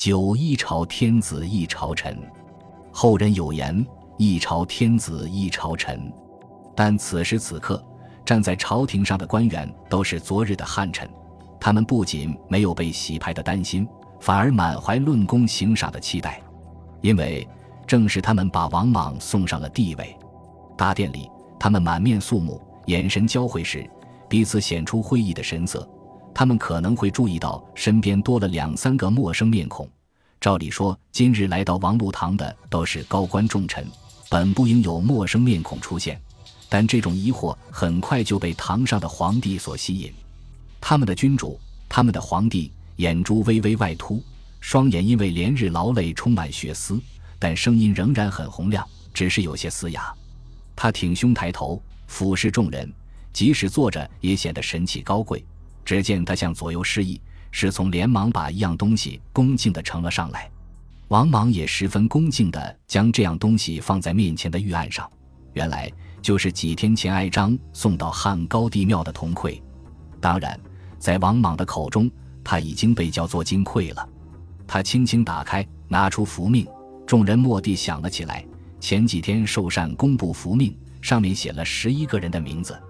九一朝天子一朝臣，后人有言：“一朝天子一朝臣。”但此时此刻，站在朝廷上的官员都是昨日的汉臣，他们不仅没有被洗牌的担心，反而满怀论功行赏的期待，因为正是他们把王莽送上了帝位。大殿里，他们满面肃穆，眼神交汇时，彼此显出会意的神色。他们可能会注意到身边多了两三个陌生面孔。照理说，今日来到王禄堂的都是高官重臣，本不应有陌生面孔出现。但这种疑惑很快就被堂上的皇帝所吸引。他们的君主，他们的皇帝，眼珠微微外凸，双眼因为连日劳累充满血丝，但声音仍然很洪亮，只是有些嘶哑。他挺胸抬头，俯视众人，即使坐着也显得神气高贵。只见他向左右示意，侍从连忙把一样东西恭敬地呈了上来。王莽也十分恭敬地将这样东西放在面前的玉案上。原来就是几天前哀章送到汉高帝庙的铜盔。当然，在王莽的口中，他已经被叫做金匮了。他轻轻打开，拿出符命，众人蓦地想了起来：前几天寿善公布符命，上面写了十一个人的名字。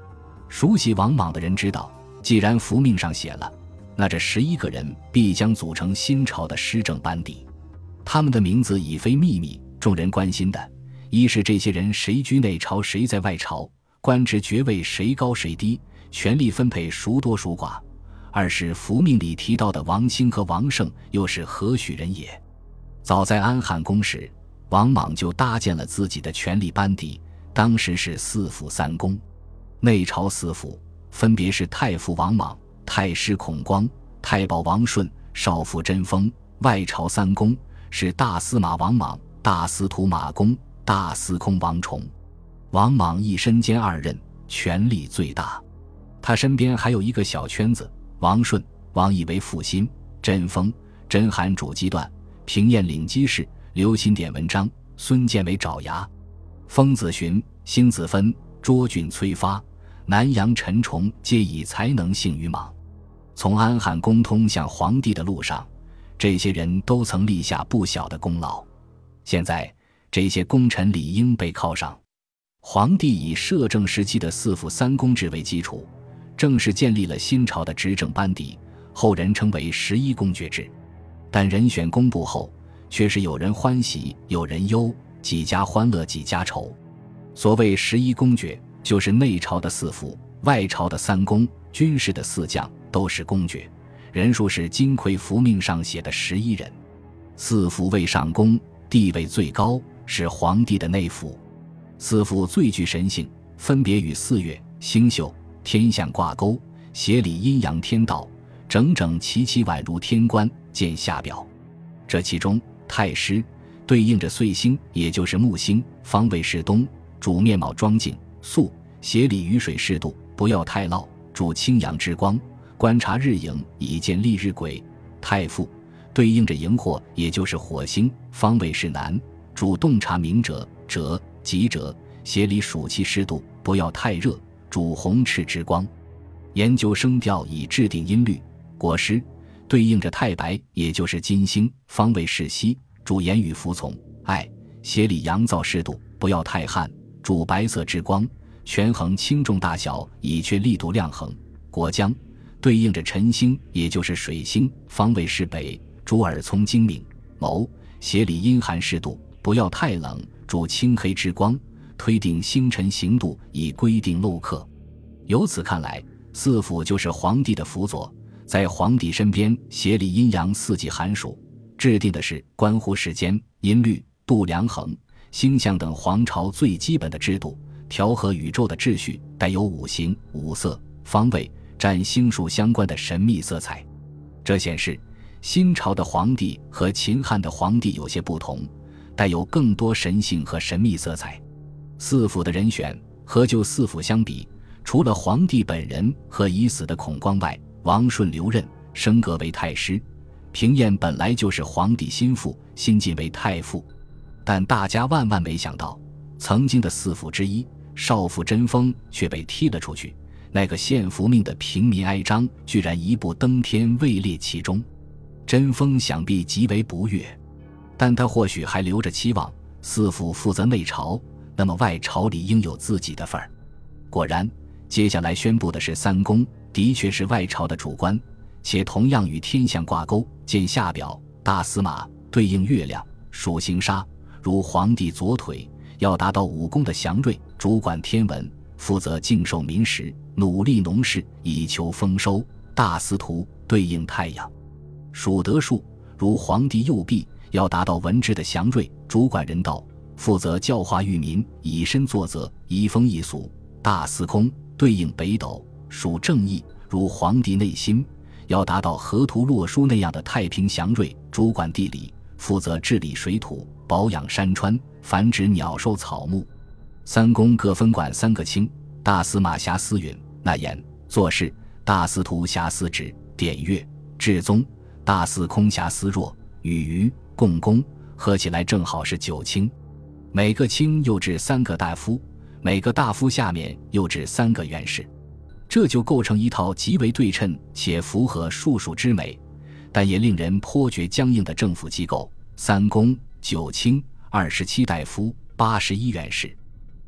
熟悉王莽的人知道。既然符命上写了，那这十一个人必将组成新朝的施政班底。他们的名字已非秘密，众人关心的，一是这些人谁居内朝，谁在外朝，官职爵位谁高谁低，权力分配孰多孰寡；二是符命里提到的王兴和王胜又是何许人也。早在安汉宫时，王莽就搭建了自己的权力班底，当时是四府三公，内朝四府。分别是太傅王莽、太师孔光、太保王顺、少傅贞丰；外朝三公是大司马王莽、大司徒马公、大司空王崇。王莽一身兼二任，权力最大。他身边还有一个小圈子：王顺、王以为副心；贞丰、甄邯主机断；平晏领机事；刘歆点文章；孙建为爪牙；封子寻、辛子芬、卓俊崔发。南阳陈崇皆以才能幸于莽，从安汉公通向皇帝的路上，这些人都曾立下不小的功劳。现在这些功臣理应被犒赏。皇帝以摄政时期的四府三公制为基础，正式建立了新朝的执政班底，后人称为十一公爵制。但人选公布后，却是有人欢喜有人忧，几家欢乐几家愁。所谓十一公爵。就是内朝的四府，外朝的三公，军事的四将都是公爵，人数是金匮符命上写的十一人。四辅位上公，地位最高，是皇帝的内府。四府最具神性，分别与四月、星宿、天象挂钩，协理阴阳天道，整整齐齐，宛如天官。见下表。这其中，太师对应着岁星，也就是木星，方位是东，主面貌庄静。素协理雨水适度，不要太涝，主清阳之光，观察日影以见立日晷。太傅对应着荧惑，也就是火星，方位是南，主洞察明者者吉者，协理暑气适度，不要太热，主红赤之光，研究声调以制定音律。果师对应着太白，也就是金星，方位是西，主言语服从。爱协理阳燥适度，不要太旱。主白色之光，权衡轻重大小，以确力度量衡。果将对应着辰星，也就是水星，方位是北，主耳聪精明。谋协理阴寒适度，不要太冷，主青黑之光，推定星辰行度，以规定漏刻。由此看来，四府就是皇帝的辅佐，在皇帝身边协理阴阳四季寒暑，制定的是关乎时间、音律、度量衡。星象等皇朝最基本的制度，调和宇宙的秩序，带有五行、五色、方位、占星术相关的神秘色彩。这显示新朝的皇帝和秦汉的皇帝有些不同，带有更多神性和神秘色彩。四府的人选和旧四府相比，除了皇帝本人和已死的孔光外，王顺留任，升格为太师；平晏本来就是皇帝心腹，新晋为太傅。但大家万万没想到，曾经的四府之一少府贞丰却被踢了出去。那个献俘命的平民哀章，居然一步登天，位列其中。贞丰想必极为不悦，但他或许还留着期望。四府负责内朝，那么外朝里应有自己的份儿。果然，接下来宣布的是三公的确是外朝的主官，且同样与天象挂钩。见下表，大司马对应月亮，属星杀，如皇帝左腿，要达到武功的祥瑞，主管天文，负责敬受民食，努力农事，以求丰收。大司徒对应太阳。属德数，如皇帝右臂，要达到文治的祥瑞，主管人道，负责教化育民，以身作则，移风易俗。大司空对应北斗，属正义，如皇帝内心，要达到河图洛书那样的太平祥瑞，主管地理，负责治理水土，保养山川，繁殖鸟兽草木。三公各分管三个卿，大司马辖司允、纳言、做事；大司徒辖司职、典乐、至宗。大司空暇司若、与虞、共工，合起来正好是九卿。每个卿又置三个大夫，每个大夫下面又置三个院士，这就构成一套极为对称且符合术数之美，但也令人颇觉僵硬的政府机构：三公、九卿、二十七大夫、八十一院士。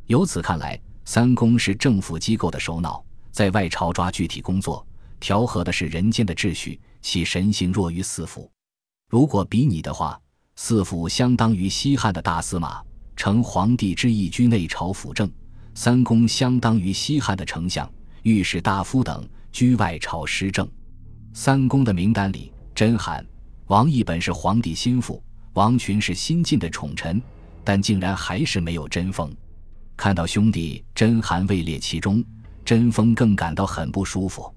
由此看来，三公是政府机构的首脑，在外朝抓具体工作，调和的是人间的秩序。其神性弱于四府，如果比拟的话，四府相当于西汉的大司马，承皇帝之意居内朝辅政；三公相当于西汉的丞相、御史大夫等居外朝施政。三公的名单里，甄邯、王毅本是皇帝心腹，王群是新晋的宠臣，但竟然还是没有甄封。看到兄弟甄邯位列其中，甄封更感到很不舒服。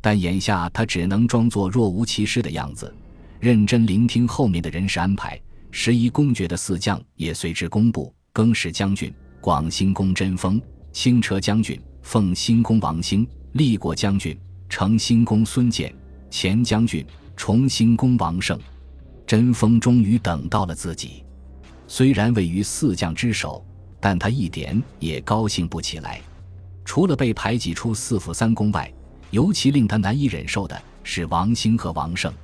但眼下他只能装作若无其事的样子，认真聆听后面的人事安排。十一公爵的四将也随之公布：更始将军广兴公贞丰，轻车将军奉兴公王兴，立国将军承兴公孙简，前将军崇兴公王胜。贞丰终于等到了自己，虽然位于四将之首，但他一点也高兴不起来。除了被排挤出四府三公外，尤其令他难以忍受的是王兴和王胜。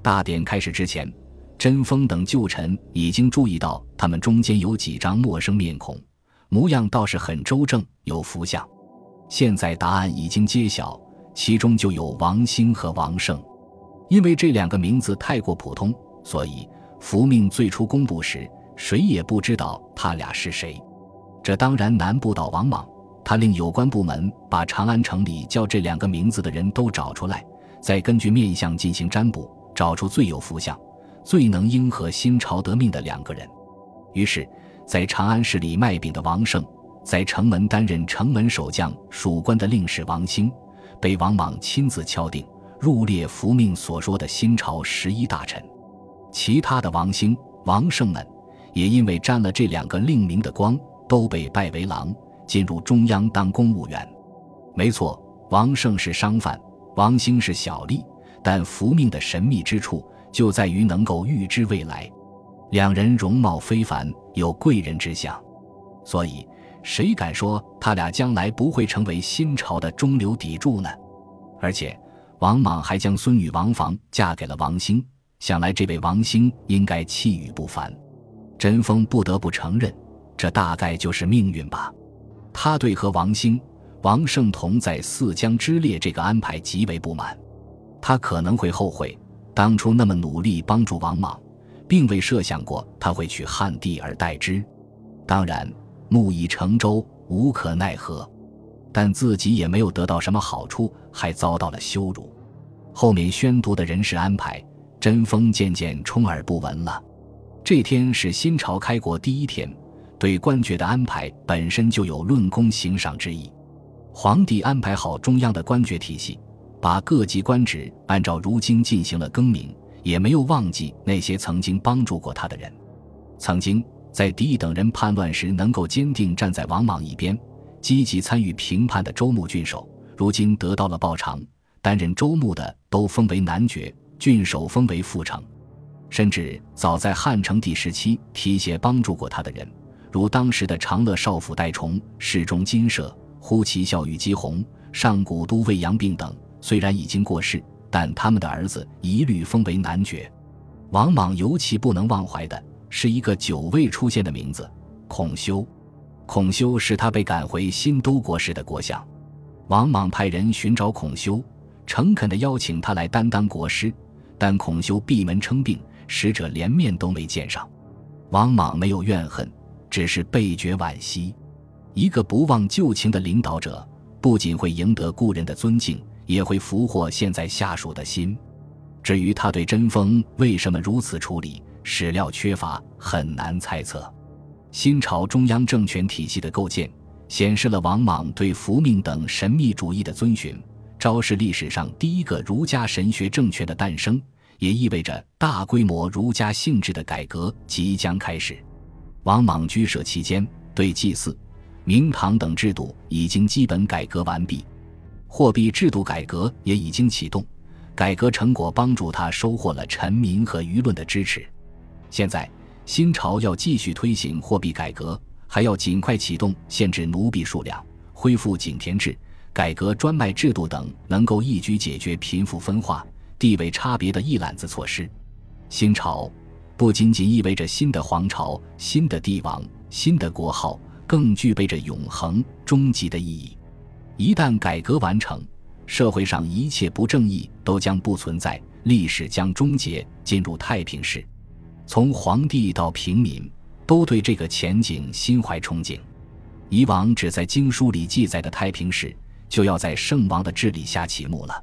大典开始之前，贞丰等旧臣已经注意到他们中间有几张陌生面孔，模样倒是很周正，有福相。现在答案已经揭晓，其中就有王兴和王胜。因为这两个名字太过普通，所以福命最初公布时，谁也不知道他俩是谁。这当然难不倒王莽。他令有关部门把长安城里叫这两个名字的人都找出来，再根据面相进行占卜，找出最有福相、最能应和新朝得命的两个人。于是，在长安市里卖饼的王胜，在城门担任城门守将属官的令史王兴，被王莽亲自敲定入列福命所说的新朝十一大臣。其他的王兴、王胜们，也因为沾了这两个令名的光，都被拜为郎。进入中央当公务员，没错，王胜是商贩，王兴是小吏，但福命的神秘之处就在于能够预知未来。两人容貌非凡，有贵人之相，所以谁敢说他俩将来不会成为新朝的中流砥柱呢？而且，王莽还将孙女王房嫁给了王兴，想来这位王兴应该气宇不凡。真风不得不承认，这大概就是命运吧。他对和王兴、王胜同在四江之列这个安排极为不满，他可能会后悔当初那么努力帮助王莽，并未设想过他会取汉帝而代之。当然，木已成舟，无可奈何，但自己也没有得到什么好处，还遭到了羞辱。后面宣读的人事安排，贞丰渐渐充耳不闻了。这天是新朝开国第一天。对官爵的安排本身就有论功行赏之意。皇帝安排好中央的官爵体系，把各级官职按照如今进行了更名，也没有忘记那些曾经帮助过他的人。曾经在狄等人叛乱时能够坚定站在王莽一边，积极参与平叛的周穆郡守，如今得到了报偿。担任周穆的都封为男爵，郡守封为副城。甚至早在汉成帝时期提携帮助过他的人。如当时的长乐少府戴崇、侍中金舍、呼其孝与姬弘、上古都尉杨病等，虽然已经过世，但他们的儿子一律封为男爵。王莽尤其不能忘怀的是一个久未出现的名字——孔修。孔修是他被赶回新都国时的国相。王莽派人寻找孔修，诚恳地邀请他来担当国师，但孔修闭门称病，使者连面都没见上。王莽没有怨恨，只是倍觉惋惜。一个不忘旧情的领导者，不仅会赢得故人的尊敬，也会俘获现在下属的心。至于他对贞丰为什么如此处理，史料缺乏，很难猜测。新朝中央政权体系的构建，显示了王莽对福命等神秘主义的遵循，昭示历史上第一个儒家神学政权的诞生，也意味着大规模儒家性质的改革即将开始。王莽居舍期间，对祭祀。明堂等制度已经基本改革完毕，货币制度改革也已经启动，改革成果帮助他收获了臣民和舆论的支持。现在新朝要继续推行货币改革，还要尽快启动限制奴婢数量、恢复井田制、改革专卖制度等能够一举解决贫富分化、地位差别的一揽子措施。新朝不仅仅意味着新的皇朝、新的帝王、新的国号。更具备着永恒、终极的意义。一旦改革完成，社会上一切不正义都将不存在，历史将终结，进入太平世。从皇帝到平民，都对这个前景心怀憧憬。以往只在经书里记载的太平史，就要在圣王的治理下启幕了。